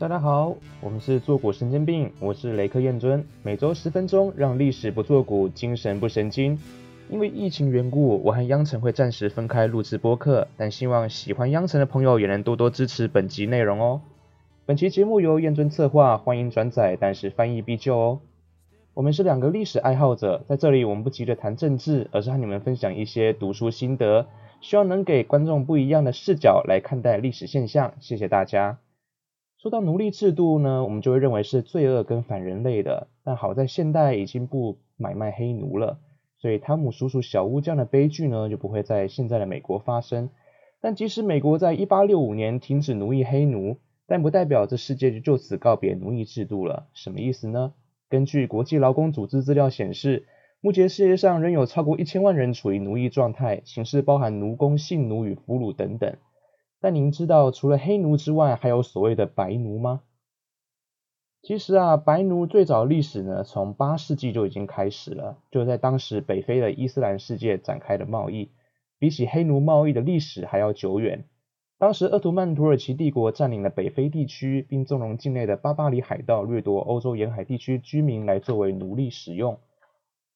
大家好，我们是坐骨神经病，我是雷克燕尊，每周十分钟，让历史不坐骨，精神不神经。因为疫情缘故，我和央城会暂时分开录制播客，但希望喜欢央城的朋友也能多多支持本集内容哦。本期节目由燕尊策划，欢迎转载，但是翻译必究哦。我们是两个历史爱好者，在这里我们不急着谈政治，而是和你们分享一些读书心得，希望能给观众不一样的视角来看待历史现象。谢谢大家。说到奴隶制度呢，我们就会认为是罪恶跟反人类的。但好在现代已经不买卖黑奴了，所以汤姆叔叔小屋这样的悲剧呢，就不会在现在的美国发生。但即使美国在一八六五年停止奴役黑奴，但不代表这世界就就此告别奴役制度了。什么意思呢？根据国际劳工组织资料显示，目前世界上仍有超过一千万人处于奴役状态，形式包含奴工、性奴与俘虏等等。但您知道除了黑奴之外，还有所谓的白奴吗？其实啊，白奴最早历史呢，从八世纪就已经开始了，就在当时北非的伊斯兰世界展开的贸易，比起黑奴贸易的历史还要久远。当时鄂图曼土耳其帝国占领了北非地区，并纵容境内的巴巴里海盗掠夺欧洲沿海地区居民来作为奴隶使用。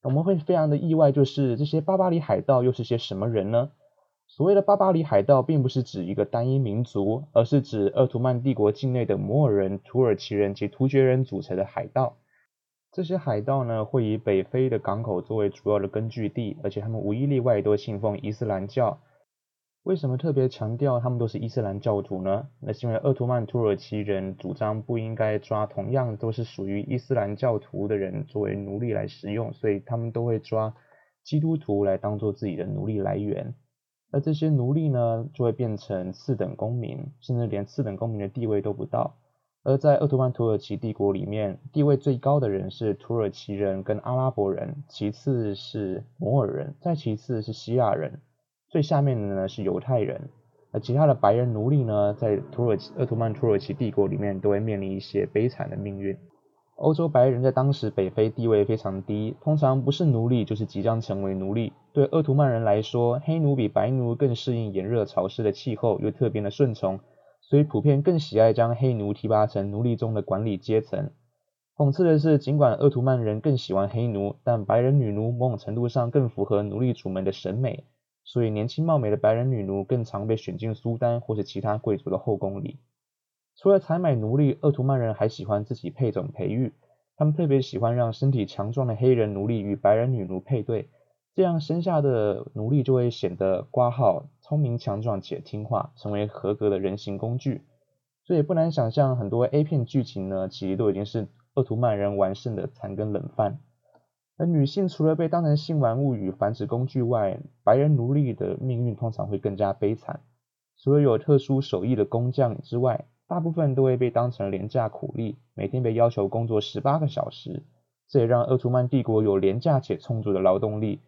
我们会非常的意外，就是这些巴巴里海盗又是些什么人呢？所谓的巴巴里海盗，并不是指一个单一民族，而是指奥图曼帝国境内的摩尔人、土耳其人及突厥人组成的海盗。这些海盗呢，会以北非的港口作为主要的根据地，而且他们无一例外都信奉伊斯兰教。为什么特别强调他们都是伊斯兰教徒呢？那是因为奥图曼土耳其人主张不应该抓同样都是属于伊斯兰教徒的人作为奴隶来使用，所以他们都会抓基督徒来当做自己的奴隶来源。而这些奴隶呢，就会变成次等公民，甚至连次等公民的地位都不到。而在鄂图曼土耳其帝国里面，地位最高的人是土耳其人跟阿拉伯人，其次是摩尔人，再其次是西亚人，最下面的呢是犹太人。而其他的白人奴隶呢，在土耳其鄂图曼土耳其帝国里面，都会面临一些悲惨的命运。欧洲白人在当时北非地位非常低，通常不是奴隶就是即将成为奴隶。对鄂图曼人来说，黑奴比白奴更适应炎热潮湿的气候，又特别的顺从，所以普遍更喜爱将黑奴提拔成奴隶中的管理阶层。讽刺的是，尽管鄂图曼人更喜欢黑奴，但白人女奴某种程度上更符合奴隶主们的审美，所以年轻貌美的白人女奴更常被选进苏丹或是其他贵族的后宫里。除了采买奴隶，鄂图曼人还喜欢自己配种培育。他们特别喜欢让身体强壮的黑人奴隶与白人女奴配对，这样生下的奴隶就会显得括号聪明强壮且听话，成为合格的人形工具。所以不难想象，很多 A 片剧情呢，其实都已经是鄂图曼人完胜的残羹冷饭。而女性除了被当成性玩物与繁殖工具外，白人奴隶的命运通常会更加悲惨。除了有特殊手艺的工匠之外，大部分都会被当成廉价苦力，每天被要求工作十八个小时。这也让鄂图曼帝国有廉价且充足的劳动力。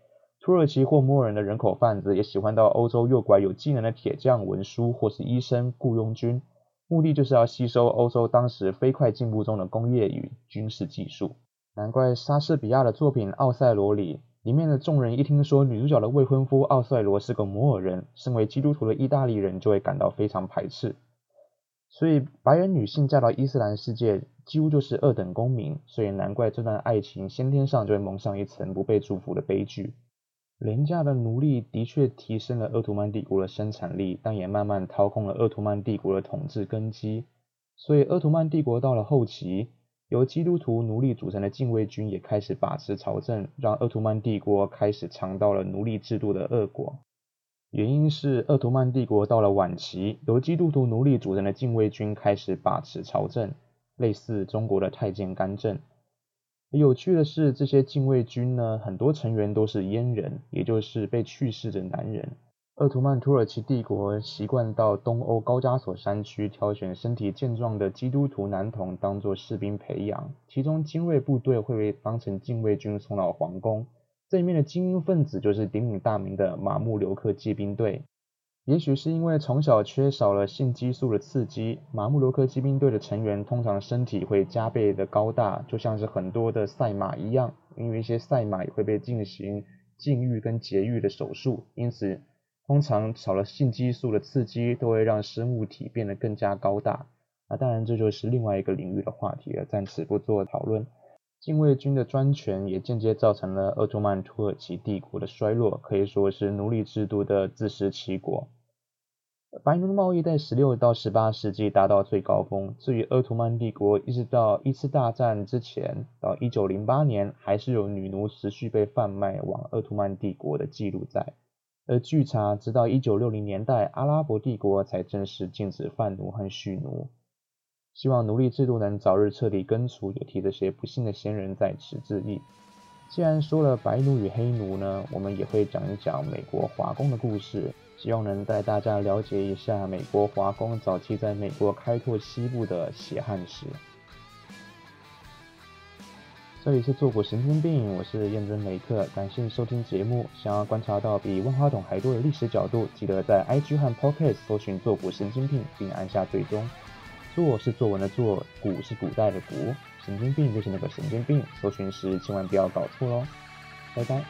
土耳其或摩尔人的人口贩子也喜欢到欧洲诱拐有技能的铁匠、文书或是医生雇佣军，目的就是要吸收欧洲当时飞快进步中的工业与军事技术。难怪莎士比亚的作品《奥赛罗》里，里面的众人一听说女主角的未婚夫奥赛罗是个摩尔人，身为基督徒的意大利人就会感到非常排斥。所以，白人女性嫁到伊斯兰世界，几乎就是二等公民。所以，难怪这段爱情先天上就会蒙上一层不被祝福的悲剧。廉价的奴隶的确提升了鄂图曼帝国的生产力，但也慢慢掏空了鄂图曼帝国的统治根基。所以，鄂图曼帝国到了后期，由基督徒奴隶组成的禁卫军也开始把持朝政，让鄂图曼帝国开始尝到了奴隶制度的恶果。原因是鄂图曼帝国到了晚期，由基督徒奴隶组成的禁卫军开始把持朝政，类似中国的太监干政。有趣的是，这些禁卫军呢，很多成员都是阉人，也就是被去世的男人。鄂图曼土耳其帝国习惯到东欧高加索山区挑选身体健壮的基督徒男童当做士兵培养，其中精锐部队会被当成禁卫军送到皇宫。这里面的精英分子就是鼎鼎大名的马木留克骑兵队。也许是因为从小缺少了性激素的刺激，马穆罗克骑兵队的成员通常身体会加倍的高大，就像是很多的赛马一样。因为一些赛马也会被进行禁欲跟节育的手术，因此通常少了性激素的刺激，都会让生物体变得更加高大。那当然这就是另外一个领域的话题了，暂时不做讨论。禁卫军的专权也间接造成了鄂图曼土耳其帝国的衰落，可以说是奴隶制度的自食其果。白奴贸易在十六到十八世纪达到最高峰，至于鄂图曼帝国，一直到一次大战之前，到一九零八年，还是有女奴持续被贩卖往鄂图曼帝国的记录在。而据查，直到一九六零年代，阿拉伯帝国才正式禁止贩奴和蓄奴。希望奴隶制度能早日彻底根除，也替这些不幸的先人在此致意。既然说了白奴与黑奴呢，我们也会讲一讲美国华工的故事，希望能带大家了解一下美国华工早期在美国开拓西部的血汗史。这里是坐骨神经病，我是燕尊雷克，感谢收听节目。想要观察到比万花筒还多的历史角度，记得在 IG 和 Podcast 搜寻坐骨神经病，并按下追踪。坐是作文的坐，骨是古代的骨，神经病就是那个神经病。搜寻时千万不要搞错喽，拜拜。